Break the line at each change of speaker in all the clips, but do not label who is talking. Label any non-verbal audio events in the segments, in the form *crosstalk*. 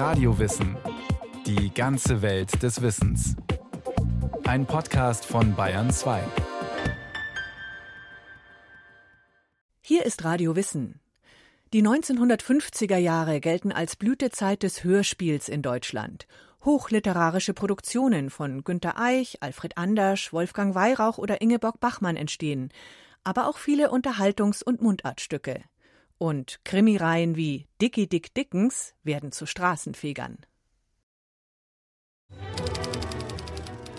Radiowissen. Die ganze Welt des Wissens. Ein Podcast von Bayern 2.
Hier ist Radio Wissen. Die 1950er Jahre gelten als Blütezeit des Hörspiels in Deutschland. Hochliterarische Produktionen von Günter Eich, Alfred Andersch, Wolfgang Weyrauch oder Ingeborg Bachmann entstehen, aber auch viele Unterhaltungs- und Mundartstücke. Und Krimireihen wie Dickie Dick Dickens werden zu Straßenfegern.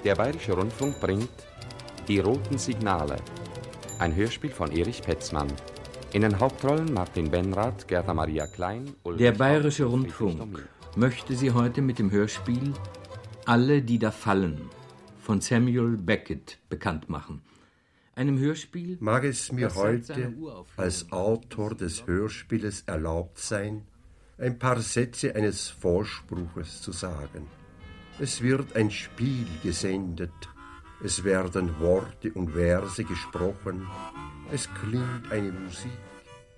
Der Bayerische Rundfunk bringt Die roten Signale, ein Hörspiel von Erich Petzmann. In den Hauptrollen Martin Benrath, Gerda Maria Klein,
Ulrich Der Bayerische Rundfunk möchte Sie heute mit dem Hörspiel Alle, die da fallen von Samuel Beckett bekannt machen einem Hörspiel?
Mag es mir heute als Autor des Hörspieles erlaubt sein, ein paar Sätze eines Vorspruches zu sagen. Es wird ein Spiel gesendet, es werden Worte und Verse gesprochen, es klingt eine Musik.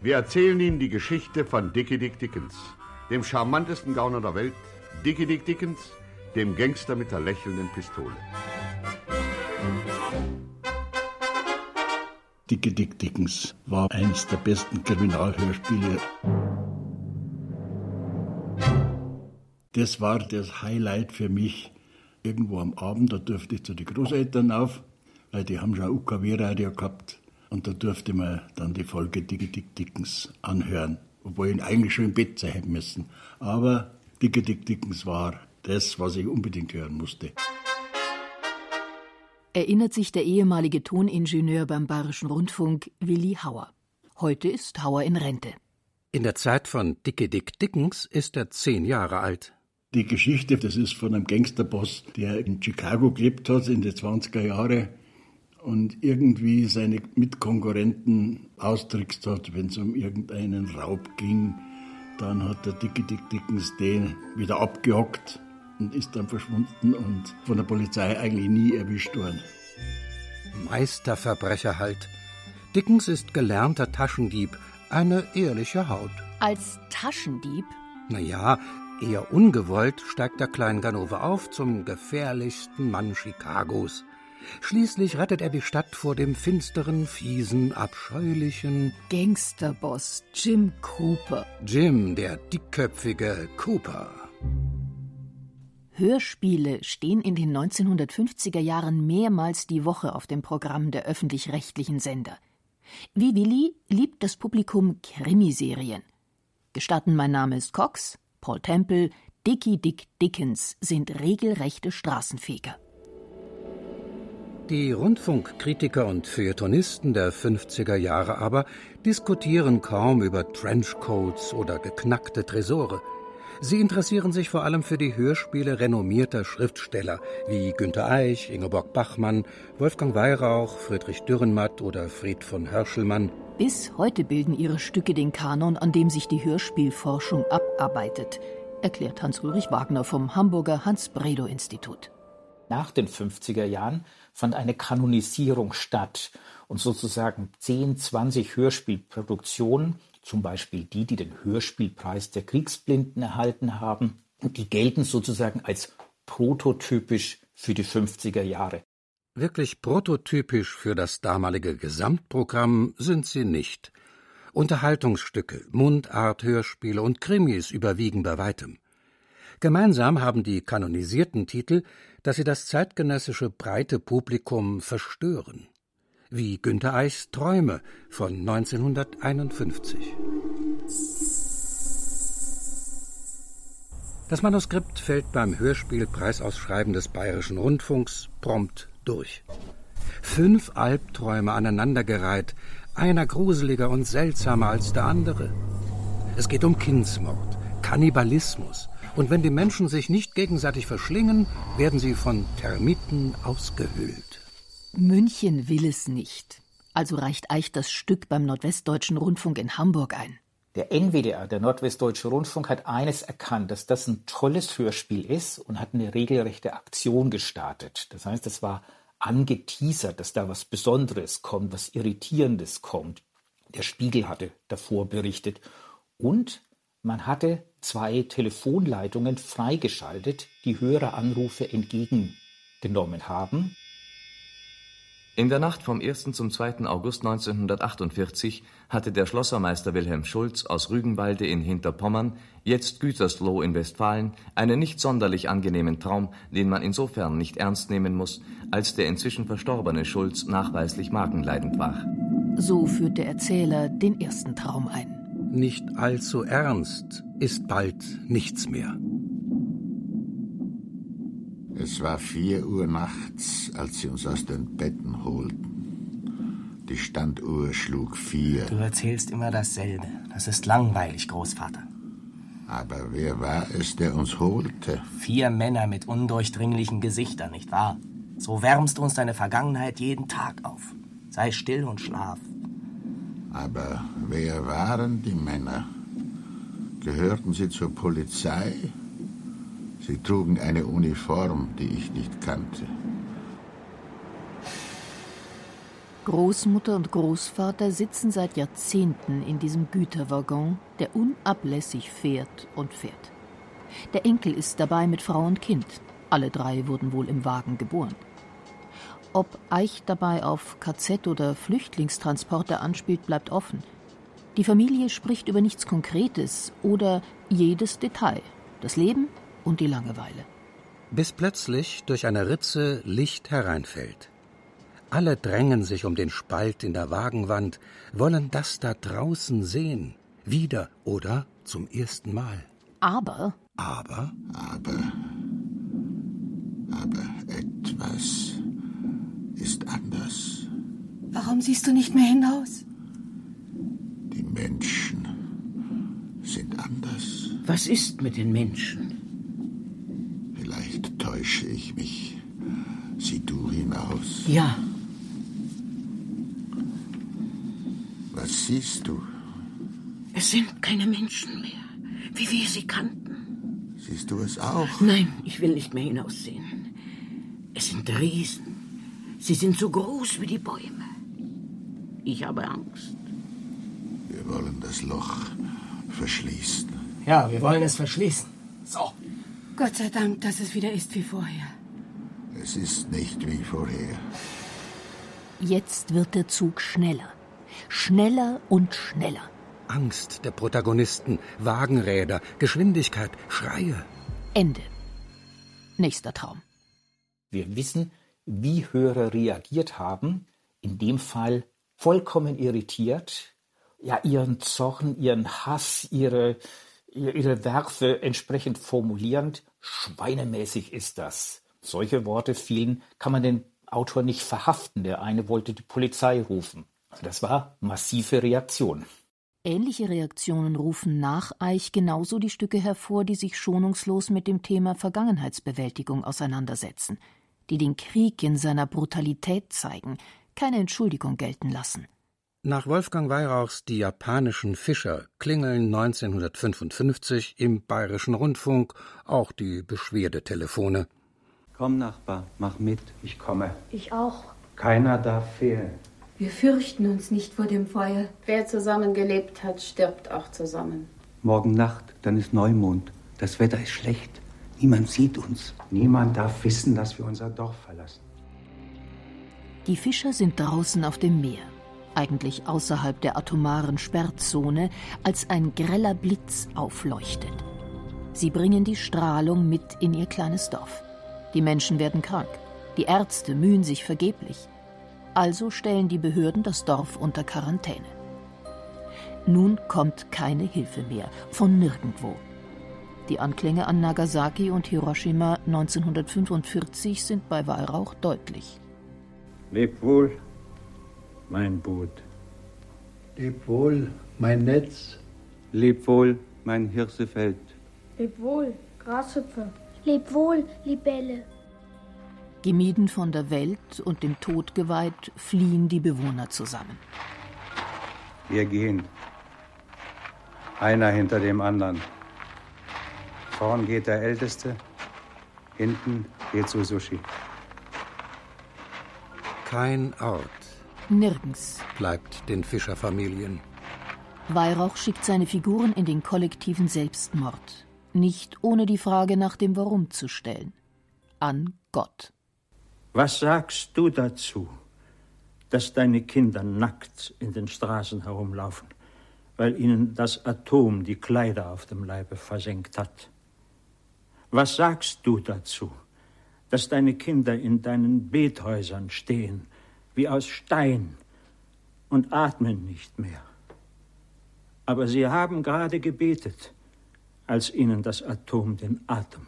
Wir erzählen Ihnen die Geschichte von Dickie Dick Dickens, dem charmantesten Gauner der Welt, Dickie Dick Dickens, dem Gangster mit der lächelnden Pistole.
Dicke Dick Dickens war eines der besten Kriminalhörspiele. Das war das Highlight für mich. Irgendwo am Abend, da durfte ich zu den Großeltern auf, weil die haben schon ein UKW-Radio gehabt. Und da durfte man dann die Folge Dicke Dick Dickens anhören. Obwohl ich ihn eigentlich schon im Bett sein müssen. Aber Dicke Dick Dickens war das, was ich unbedingt hören musste
erinnert sich der ehemalige Toningenieur beim Bayerischen Rundfunk Willi Hauer. Heute ist Hauer in Rente.
In der Zeit von Dicke Dick Dickens ist er zehn Jahre alt.
Die Geschichte, das ist von einem Gangsterboss, der in Chicago gelebt hat in den 20er Jahren und irgendwie seine Mitkonkurrenten austrickst hat, wenn es um irgendeinen Raub ging. Dann hat der Dicke Dick Dickens den wieder abgehockt und ist dann verschwunden und von der Polizei eigentlich nie erwischt worden.
Meisterverbrecher halt. Dickens ist gelernter Taschendieb, eine ehrliche Haut.
Als Taschendieb?
Naja, eher ungewollt steigt der Kleinganove auf zum gefährlichsten Mann Chicagos. Schließlich rettet er die Stadt vor dem finsteren, fiesen, abscheulichen
Gangsterboss Jim Cooper.
Jim, der dickköpfige Cooper.
Hörspiele stehen in den 1950er Jahren mehrmals die Woche auf dem Programm der öffentlich-rechtlichen Sender. Wie Willi liebt das Publikum Krimiserien. Gestatten mein Name ist Cox, Paul Temple, Dickie Dick Dickens sind regelrechte Straßenfeger.
Die Rundfunkkritiker und Feuilletonisten der 50er Jahre aber diskutieren kaum über Trenchcoats oder geknackte Tresore. Sie interessieren sich vor allem für die Hörspiele renommierter Schriftsteller wie Günter Eich, Ingeborg Bachmann, Wolfgang Weyrauch, Friedrich Dürrenmatt oder Fried von Hörschelmann.
Bis heute bilden ihre Stücke den Kanon, an dem sich die Hörspielforschung abarbeitet, erklärt Hans-Ulrich Wagner vom Hamburger Hans-Bredow-Institut.
Nach den 50er Jahren fand eine Kanonisierung statt und sozusagen 10, 20 Hörspielproduktionen zum Beispiel die, die den Hörspielpreis der Kriegsblinden erhalten haben. Und die gelten sozusagen als prototypisch für die 50er Jahre.
Wirklich prototypisch für das damalige Gesamtprogramm sind sie nicht. Unterhaltungsstücke, Mundart-Hörspiele und Krimis überwiegen bei weitem. Gemeinsam haben die kanonisierten Titel, dass sie das zeitgenössische breite Publikum verstören wie Günter Eichs Träume von 1951. Das Manuskript fällt beim Hörspielpreisausschreiben des Bayerischen Rundfunks prompt durch. Fünf Albträume aneinandergereiht, einer gruseliger und seltsamer als der andere. Es geht um Kindsmord, Kannibalismus, und wenn die Menschen sich nicht gegenseitig verschlingen, werden sie von Termiten ausgehöhlt.
München will es nicht. Also reicht Eich das Stück beim Nordwestdeutschen Rundfunk in Hamburg ein.
Der NWDR, der Nordwestdeutsche Rundfunk, hat eines erkannt, dass das ein tolles Hörspiel ist und hat eine regelrechte Aktion gestartet. Das heißt, es war angeteasert, dass da was Besonderes kommt, was Irritierendes kommt. Der Spiegel hatte davor berichtet. Und Man hatte zwei Telefonleitungen freigeschaltet, die höhere Anrufe entgegengenommen haben.
In der Nacht vom 1. zum 2. August 1948 hatte der Schlossermeister Wilhelm Schulz aus Rügenwalde in Hinterpommern, jetzt Gütersloh in Westfalen, einen nicht sonderlich angenehmen Traum, den man insofern nicht ernst nehmen muss, als der inzwischen verstorbene Schulz nachweislich magenleidend war.
So führt der Erzähler den ersten Traum ein.
Nicht allzu ernst ist bald nichts mehr.
Es war vier Uhr nachts, als sie uns aus den Betten holten. Die Standuhr schlug vier.
Du erzählst immer dasselbe. Das ist langweilig, Großvater.
Aber wer war es, der uns holte?
Vier Männer mit undurchdringlichen Gesichtern, nicht wahr? So wärmst du uns deine Vergangenheit jeden Tag auf. Sei still und schlaf.
Aber wer waren die Männer? Gehörten sie zur Polizei? Sie trugen eine Uniform, die ich nicht kannte.
Großmutter und Großvater sitzen seit Jahrzehnten in diesem Güterwaggon, der unablässig fährt und fährt. Der Enkel ist dabei mit Frau und Kind. Alle drei wurden wohl im Wagen geboren. Ob Eich dabei auf KZ oder Flüchtlingstransporte anspielt, bleibt offen. Die Familie spricht über nichts Konkretes oder jedes Detail. Das Leben und die Langeweile.
Bis plötzlich durch eine Ritze Licht hereinfällt. Alle drängen sich um den Spalt in der Wagenwand, wollen das da draußen sehen. Wieder oder zum ersten Mal.
Aber.
Aber.
Aber. Aber etwas ist anders.
Warum siehst du nicht mehr hinaus?
Die Menschen sind anders.
Was ist mit den Menschen?
Täusche ich mich. Sieh du hinaus.
Ja.
Was siehst du?
Es sind keine Menschen mehr, wie wir sie kannten.
Siehst du es auch?
Nein, ich will nicht mehr hinaussehen. Es sind Riesen. Sie sind so groß wie die Bäume. Ich habe Angst.
Wir wollen das Loch verschließen.
Ja, wir wollen es verschließen. So.
Gott sei Dank, dass es wieder ist wie vorher.
Es ist nicht wie vorher.
Jetzt wird der Zug schneller. Schneller und schneller.
Angst der Protagonisten, Wagenräder, Geschwindigkeit, Schreie.
Ende. Nächster Traum.
Wir wissen, wie Hörer reagiert haben, in dem Fall vollkommen irritiert, ja ihren Zorn, ihren Hass, ihre, ihre Werfe entsprechend formulierend, schweinemäßig ist das. Solche Worte fielen, kann man den Autor nicht verhaften. Der eine wollte die Polizei rufen. Das war massive Reaktion.
Ähnliche Reaktionen rufen nach Eich genauso die Stücke hervor, die sich schonungslos mit dem Thema Vergangenheitsbewältigung auseinandersetzen die den Krieg in seiner Brutalität zeigen, keine Entschuldigung gelten lassen.
Nach Wolfgang Weyrauchs Die japanischen Fischer klingeln 1955 im Bayerischen Rundfunk auch die Beschwerdetelefone.
Komm, Nachbar, mach mit, ich komme.
Ich auch.
Keiner darf fehlen.
Wir fürchten uns nicht vor dem Feuer.
Wer zusammengelebt hat, stirbt auch zusammen.
Morgen Nacht, dann ist Neumond. Das Wetter ist schlecht. Niemand sieht uns. Niemand darf wissen, dass wir unser Dorf verlassen.
Die Fischer sind draußen auf dem Meer, eigentlich außerhalb der atomaren Sperrzone, als ein greller Blitz aufleuchtet. Sie bringen die Strahlung mit in ihr kleines Dorf. Die Menschen werden krank. Die Ärzte mühen sich vergeblich. Also stellen die Behörden das Dorf unter Quarantäne. Nun kommt keine Hilfe mehr, von nirgendwo. Die Anklänge an Nagasaki und Hiroshima 1945 sind bei Weihrauch deutlich.
Leb wohl, mein Boot.
Leb wohl, mein Netz.
Leb wohl, mein Hirsefeld.
Leb wohl, Grashüpfer. Leb wohl, Libelle.
Gemieden von der Welt und dem Tod geweiht, fliehen die Bewohner zusammen.
Wir gehen. Einer hinter dem anderen. Vorn geht der Älteste, hinten geht Sushi.
Kein Ort.
Nirgends.
Bleibt den Fischerfamilien.
Weihrauch schickt seine Figuren in den kollektiven Selbstmord, nicht ohne die Frage nach dem Warum zu stellen. An Gott.
Was sagst du dazu, dass deine Kinder nackt in den Straßen herumlaufen, weil ihnen das Atom die Kleider auf dem Leibe versenkt hat? Was sagst du dazu, dass deine Kinder in deinen Bethäusern stehen, wie aus Stein, und atmen nicht mehr? Aber sie haben gerade gebetet, als ihnen das Atom den Atem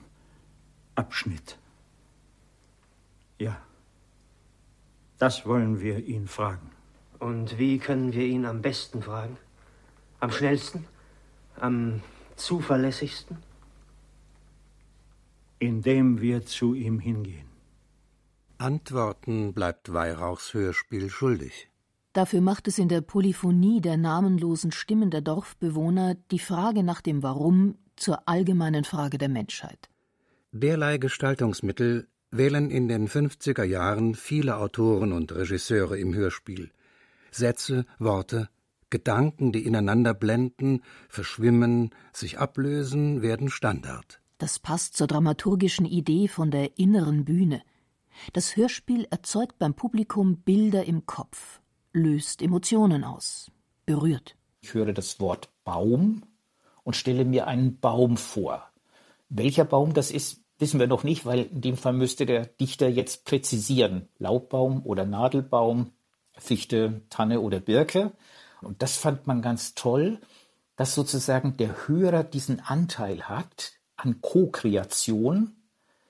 abschnitt. Ja, das wollen wir ihn fragen.
Und wie können wir ihn am besten fragen? Am schnellsten? Am zuverlässigsten?
Indem wir zu ihm hingehen.
Antworten bleibt Weihrauchs Hörspiel schuldig.
Dafür macht es in der Polyphonie der namenlosen Stimmen der Dorfbewohner die Frage nach dem Warum zur allgemeinen Frage der Menschheit.
Derlei Gestaltungsmittel wählen in den 50er Jahren viele Autoren und Regisseure im Hörspiel. Sätze, Worte, Gedanken, die ineinander blenden, verschwimmen, sich ablösen, werden Standard.
Das passt zur dramaturgischen Idee von der inneren Bühne. Das Hörspiel erzeugt beim Publikum Bilder im Kopf, löst Emotionen aus, berührt.
Ich höre das Wort Baum und stelle mir einen Baum vor. Welcher Baum das ist, wissen wir noch nicht, weil in dem Fall müsste der Dichter jetzt präzisieren. Laubbaum oder Nadelbaum, Fichte, Tanne oder Birke. Und das fand man ganz toll, dass sozusagen der Hörer diesen Anteil hat an Co-Kreation,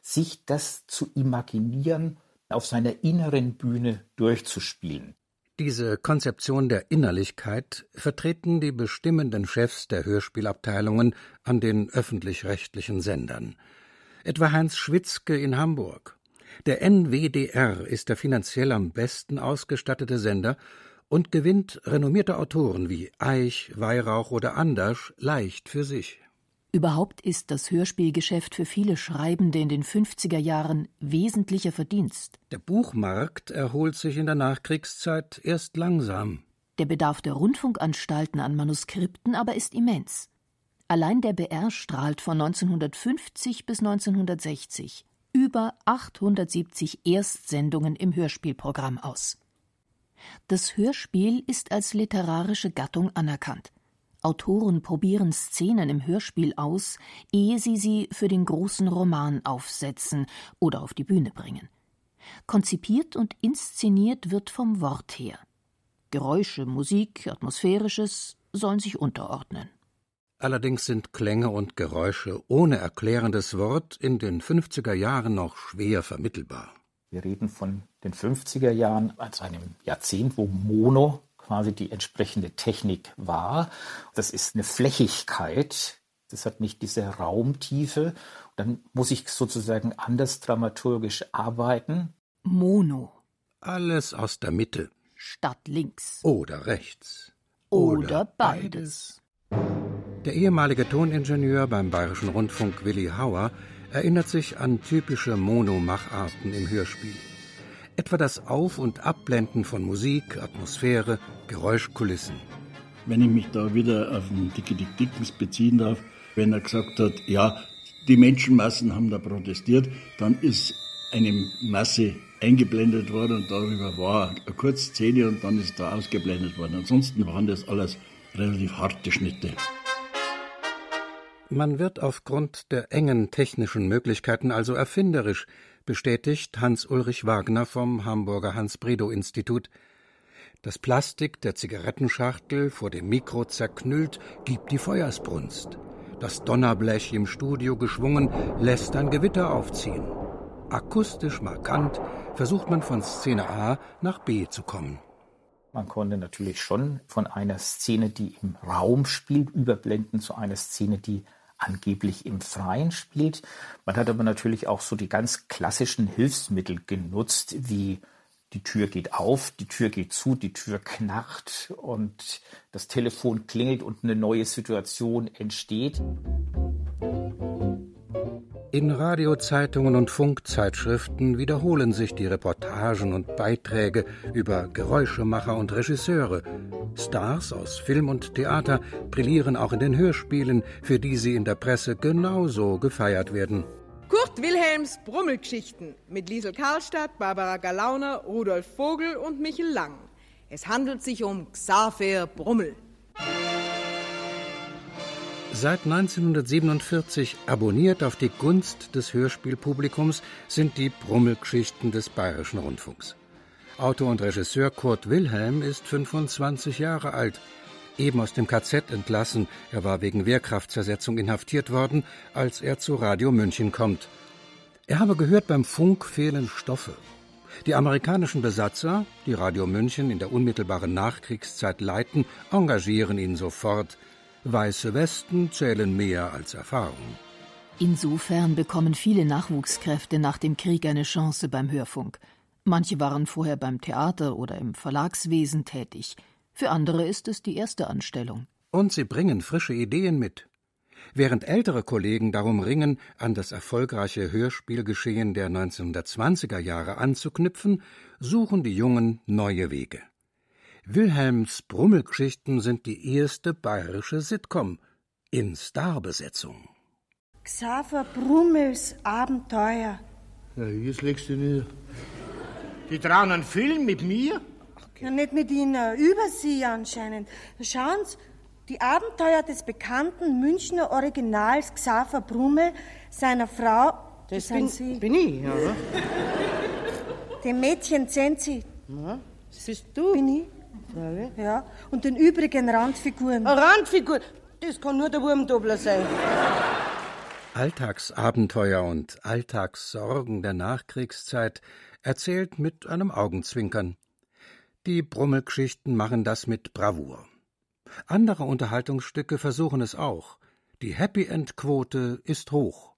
sich das zu imaginieren, auf seiner inneren Bühne durchzuspielen.
Diese Konzeption der Innerlichkeit vertreten die bestimmenden Chefs der Hörspielabteilungen an den öffentlich-rechtlichen Sendern. Etwa Heinz Schwitzke in Hamburg. Der NWDR ist der finanziell am besten ausgestattete Sender und gewinnt renommierte Autoren wie Eich, Weihrauch oder Andersch leicht für sich.
Überhaupt ist das Hörspielgeschäft für viele Schreibende in den 50er Jahren wesentlicher Verdienst.
Der Buchmarkt erholt sich in der Nachkriegszeit erst langsam.
Der Bedarf der Rundfunkanstalten an Manuskripten aber ist immens. Allein der BR strahlt von 1950 bis 1960 über 870 Erstsendungen im Hörspielprogramm aus. Das Hörspiel ist als literarische Gattung anerkannt. Autoren probieren Szenen im Hörspiel aus, ehe sie sie für den großen Roman aufsetzen oder auf die Bühne bringen. Konzipiert und inszeniert wird vom Wort her. Geräusche, Musik, Atmosphärisches sollen sich unterordnen.
Allerdings sind Klänge und Geräusche ohne erklärendes Wort in den 50er Jahren noch schwer vermittelbar.
Wir reden von den 50er Jahren als einem Jahrzehnt, wo Mono quasi die entsprechende Technik war. Das ist eine Flächigkeit, das hat nicht diese Raumtiefe. Dann muss ich sozusagen anders dramaturgisch arbeiten.
Mono.
Alles aus der Mitte.
Statt links.
Oder rechts.
Oder, Oder beides.
Der ehemalige Toningenieur beim Bayerischen Rundfunk Willi Hauer erinnert sich an typische Monomacharten im Hörspiel etwa das Auf- und Abblenden von Musik, Atmosphäre, Geräuschkulissen.
Wenn ich mich da wieder auf den Dicke Dick Dickens beziehen darf, wenn er gesagt hat, ja, die Menschenmassen haben da protestiert, dann ist eine Masse eingeblendet worden und darüber war eine Kurzszene und dann ist da ausgeblendet worden. Ansonsten waren das alles relativ harte Schnitte.
Man wird aufgrund der engen technischen Möglichkeiten also erfinderisch, bestätigt Hans-Ulrich Wagner vom Hamburger Hans-Bredow-Institut. Das Plastik der Zigarettenschachtel vor dem Mikro zerknüllt, gibt die Feuersbrunst. Das Donnerblech im Studio geschwungen, lässt ein Gewitter aufziehen. Akustisch markant versucht man von Szene A nach B zu kommen.
Man konnte natürlich schon von einer Szene, die im Raum spielt, überblenden zu einer Szene, die angeblich im Freien spielt. Man hat aber natürlich auch so die ganz klassischen Hilfsmittel genutzt, wie die Tür geht auf, die Tür geht zu, die Tür knarrt und das Telefon klingelt und eine neue Situation entsteht.
In Radiozeitungen und Funkzeitschriften wiederholen sich die Reportagen und Beiträge über Geräuschemacher und Regisseure Stars aus Film und Theater brillieren auch in den Hörspielen, für die sie in der Presse genauso gefeiert werden.
Kurt Wilhelms Brummelgeschichten mit Liesel Karlstadt, Barbara Galauner, Rudolf Vogel und Michel Lang. Es handelt sich um Xaver Brummel.
Seit 1947 abonniert auf die Gunst des Hörspielpublikums sind die Brummelgeschichten des Bayerischen Rundfunks. Autor und Regisseur Kurt Wilhelm ist 25 Jahre alt, eben aus dem KZ entlassen. Er war wegen Wehrkraftzersetzung inhaftiert worden, als er zu Radio München kommt. Er habe gehört, beim Funk fehlen Stoffe. Die amerikanischen Besatzer, die Radio München in der unmittelbaren Nachkriegszeit leiten, engagieren ihn sofort. Weiße Westen zählen mehr als Erfahrung.
Insofern bekommen viele Nachwuchskräfte nach dem Krieg eine Chance beim Hörfunk. Manche waren vorher beim Theater oder im Verlagswesen tätig. Für andere ist es die erste Anstellung.
Und sie bringen frische Ideen mit. Während ältere Kollegen darum ringen, an das erfolgreiche Hörspielgeschehen der 1920er Jahre anzuknüpfen, suchen die Jungen neue Wege. Wilhelms Brummelgeschichten sind die erste bayerische Sitcom in Starbesetzung.
Xaver Brummels Abenteuer.
Ja, jetzt legst du nieder. Die trauen einen Film mit mir?
Ja, nicht mit Ihnen, über Sie anscheinend. Schauen Sie, die Abenteuer des bekannten Münchner Originals Xaver Brummel, seiner Frau.
Das, das bin, Sie. bin ich, ja.
Dem Mädchen Zenzi.
Ja, das bist du.
Bin ich. Ja, ja. Und den übrigen Randfiguren.
Eine Randfigur? Das kann nur der Wurmdobler sein.
Alltagsabenteuer und Alltagssorgen der Nachkriegszeit erzählt mit einem Augenzwinkern. Die Brummelgeschichten machen das mit Bravour. Andere Unterhaltungsstücke versuchen es auch. Die Happy End Quote ist hoch.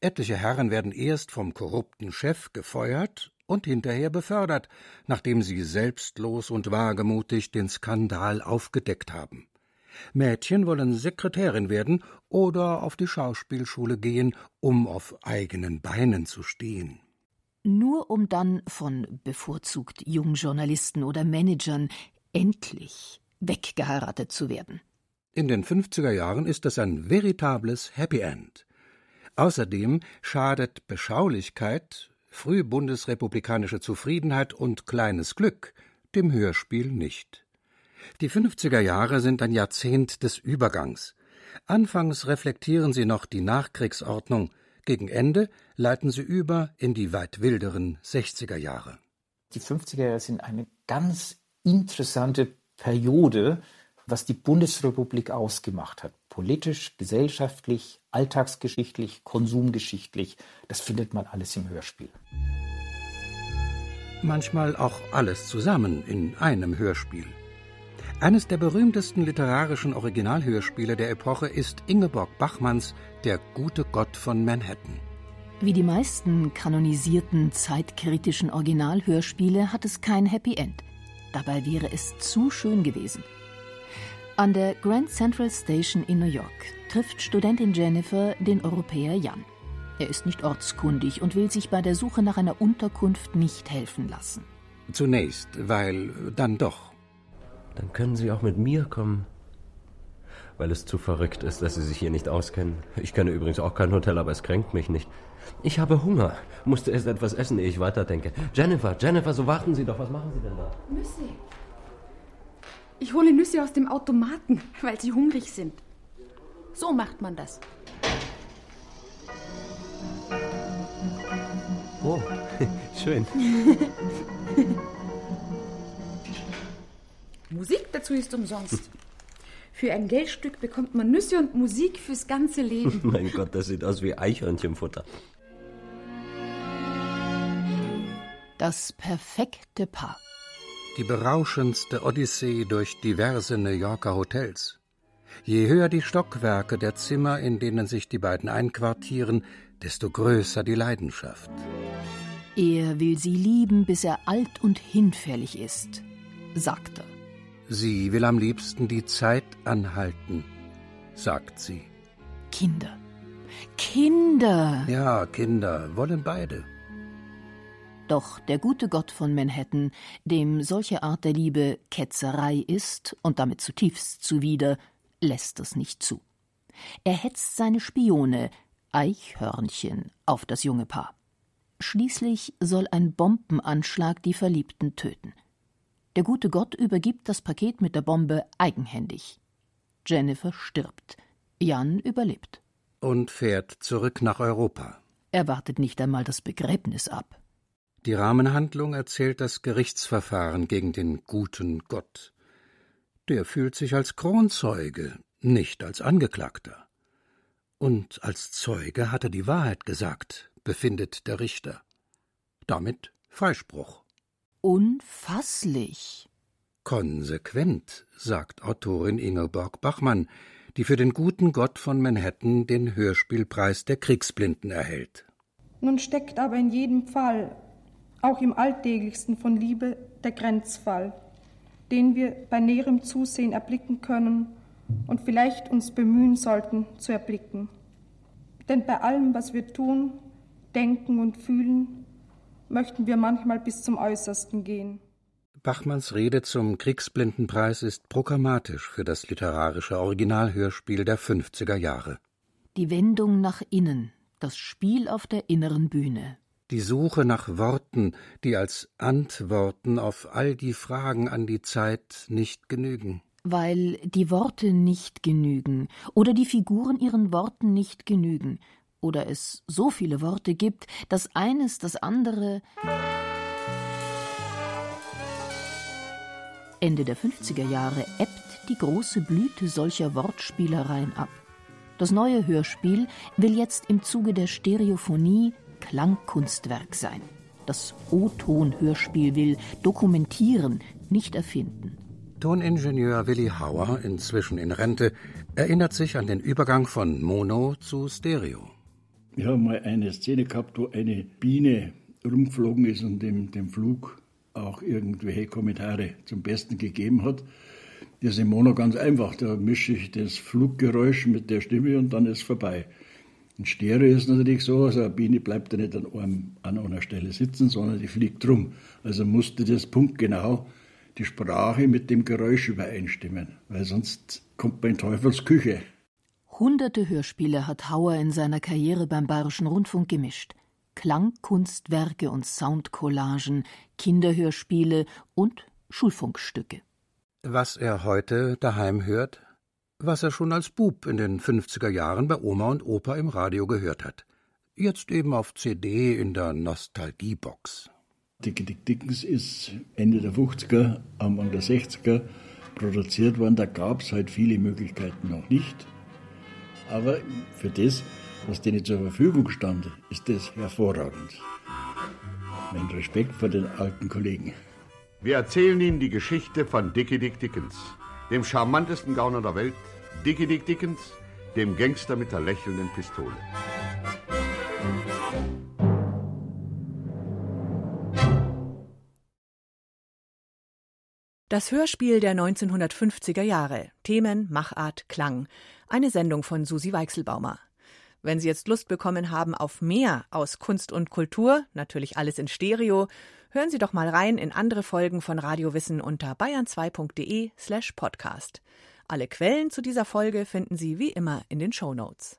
Etliche Herren werden erst vom korrupten Chef gefeuert und hinterher befördert, nachdem sie selbstlos und wagemutig den Skandal aufgedeckt haben. Mädchen wollen Sekretärin werden oder auf die Schauspielschule gehen, um auf eigenen Beinen zu stehen
nur um dann von bevorzugt Jungjournalisten oder Managern endlich weggeheiratet zu werden.
In den 50er Jahren ist das ein veritables Happy End. Außerdem schadet Beschaulichkeit, früh bundesrepublikanische Zufriedenheit und kleines Glück dem Hörspiel nicht. Die 50er Jahre sind ein Jahrzehnt des Übergangs. Anfangs reflektieren sie noch die Nachkriegsordnung, gegen Ende leiten sie über in die weit wilderen 60er Jahre.
Die 50er Jahre sind eine ganz interessante Periode, was die Bundesrepublik ausgemacht hat. Politisch, gesellschaftlich, alltagsgeschichtlich, konsumgeschichtlich. Das findet man alles im Hörspiel.
Manchmal auch alles zusammen in einem Hörspiel. Eines der berühmtesten literarischen Originalhörspiele der Epoche ist Ingeborg Bachmanns Der gute Gott von Manhattan.
Wie die meisten kanonisierten zeitkritischen Originalhörspiele hat es kein Happy End. Dabei wäre es zu schön gewesen. An der Grand Central Station in New York trifft Studentin Jennifer den Europäer Jan. Er ist nicht ortskundig und will sich bei der Suche nach einer Unterkunft nicht helfen lassen.
Zunächst, weil dann doch.
Dann können Sie auch mit mir kommen. Weil es zu verrückt ist, dass Sie sich hier nicht auskennen. Ich kenne übrigens auch kein Hotel, aber es kränkt mich nicht. Ich habe Hunger. Musste erst etwas essen, ehe ich weiterdenke. Jennifer, Jennifer, so warten Sie doch. Was machen Sie denn da?
Nüsse. Ich hole Nüsse aus dem Automaten, *laughs* weil Sie hungrig sind. So macht man das.
Oh, *laughs* schön. *laughs*
Musik dazu ist umsonst. Für ein Geldstück bekommt man Nüsse und Musik fürs ganze Leben.
mein Gott, das sieht aus wie Eichhörnchenfutter.
Das perfekte Paar.
Die berauschendste Odyssee durch diverse New Yorker Hotels. Je höher die Stockwerke der Zimmer, in denen sich die beiden einquartieren, desto größer die Leidenschaft.
Er will sie lieben, bis er alt und hinfällig ist, sagt er.
Sie will am liebsten die Zeit anhalten, sagt sie.
Kinder. Kinder.
Ja, Kinder wollen beide.
Doch der gute Gott von Manhattan, dem solche Art der Liebe Ketzerei ist und damit zutiefst zuwider, lässt es nicht zu. Er hetzt seine Spione, Eichhörnchen, auf das junge Paar. Schließlich soll ein Bombenanschlag die Verliebten töten. Der gute Gott übergibt das Paket mit der Bombe eigenhändig. Jennifer stirbt. Jan überlebt.
Und fährt zurück nach Europa.
Er wartet nicht einmal das Begräbnis ab.
Die Rahmenhandlung erzählt das Gerichtsverfahren gegen den guten Gott. Der fühlt sich als Kronzeuge, nicht als Angeklagter. Und als Zeuge hat er die Wahrheit gesagt, befindet der Richter. Damit Freispruch.
Unfasslich.
Konsequent, sagt Autorin Ingeborg Bachmann, die für den guten Gott von Manhattan den Hörspielpreis der Kriegsblinden erhält.
Nun steckt aber in jedem Fall, auch im alltäglichsten von Liebe, der Grenzfall, den wir bei näherem Zusehen erblicken können und vielleicht uns bemühen sollten zu erblicken. Denn bei allem, was wir tun, denken und fühlen, möchten wir manchmal bis zum Äußersten gehen.
Bachmanns Rede zum Kriegsblindenpreis ist programmatisch für das literarische Originalhörspiel der 50er Jahre.
Die Wendung nach innen, das Spiel auf der inneren Bühne.
Die Suche nach Worten, die als Antworten auf all die Fragen an die Zeit nicht genügen.
Weil die Worte nicht genügen oder die Figuren ihren Worten nicht genügen oder es so viele Worte gibt, dass eines das andere. Ende der 50er Jahre ebbt die große Blüte solcher Wortspielereien ab. Das neue Hörspiel will jetzt im Zuge der Stereophonie Klangkunstwerk sein. Das O-Ton-Hörspiel will dokumentieren, nicht erfinden.
Toningenieur Willi Hauer, inzwischen in Rente, erinnert sich an den Übergang von Mono zu Stereo.
Wir haben mal eine Szene gehabt, wo eine Biene rumgeflogen ist und dem, dem Flug auch irgendwelche Kommentare zum Besten gegeben hat. Das ist im Mono ganz einfach. Da mische ich das Fluggeräusch mit der Stimme und dann ist es vorbei. In Stereo ist es natürlich so, also eine Biene bleibt ja nicht an, einem, an einer Stelle sitzen, sondern die fliegt rum. Also musste das punktgenau die Sprache mit dem Geräusch übereinstimmen, weil sonst kommt man in Teufels Küche.
Hunderte Hörspiele hat Hauer in seiner Karriere beim Bayerischen Rundfunk gemischt. Klangkunstwerke und Soundcollagen, Kinderhörspiele und Schulfunkstücke.
Was er heute daheim hört, was er schon als Bub in den 50er Jahren bei Oma und Opa im Radio gehört hat. Jetzt eben auf CD in der Nostalgiebox.
Dickie Dick Dickens ist Ende der 50er, Anfang der 60er produziert worden. Da gab es halt viele Möglichkeiten noch nicht. Aber für das, was denen zur Verfügung stand, ist das hervorragend. Mein Respekt vor den alten Kollegen.
Wir erzählen Ihnen die Geschichte von Dickie Dick Dickens, dem charmantesten Gauner der Welt, Dickie Dick Dickens, dem Gangster mit der lächelnden Pistole.
Das Hörspiel der 1950er Jahre. Themen, Machart, Klang. Eine Sendung von Susi Weichselbaumer. Wenn Sie jetzt Lust bekommen haben auf mehr aus Kunst und Kultur, natürlich alles in Stereo, hören Sie doch mal rein in andere Folgen von Radio Wissen unter bayern2.de slash podcast. Alle Quellen zu dieser Folge finden Sie wie immer in den Show Notes.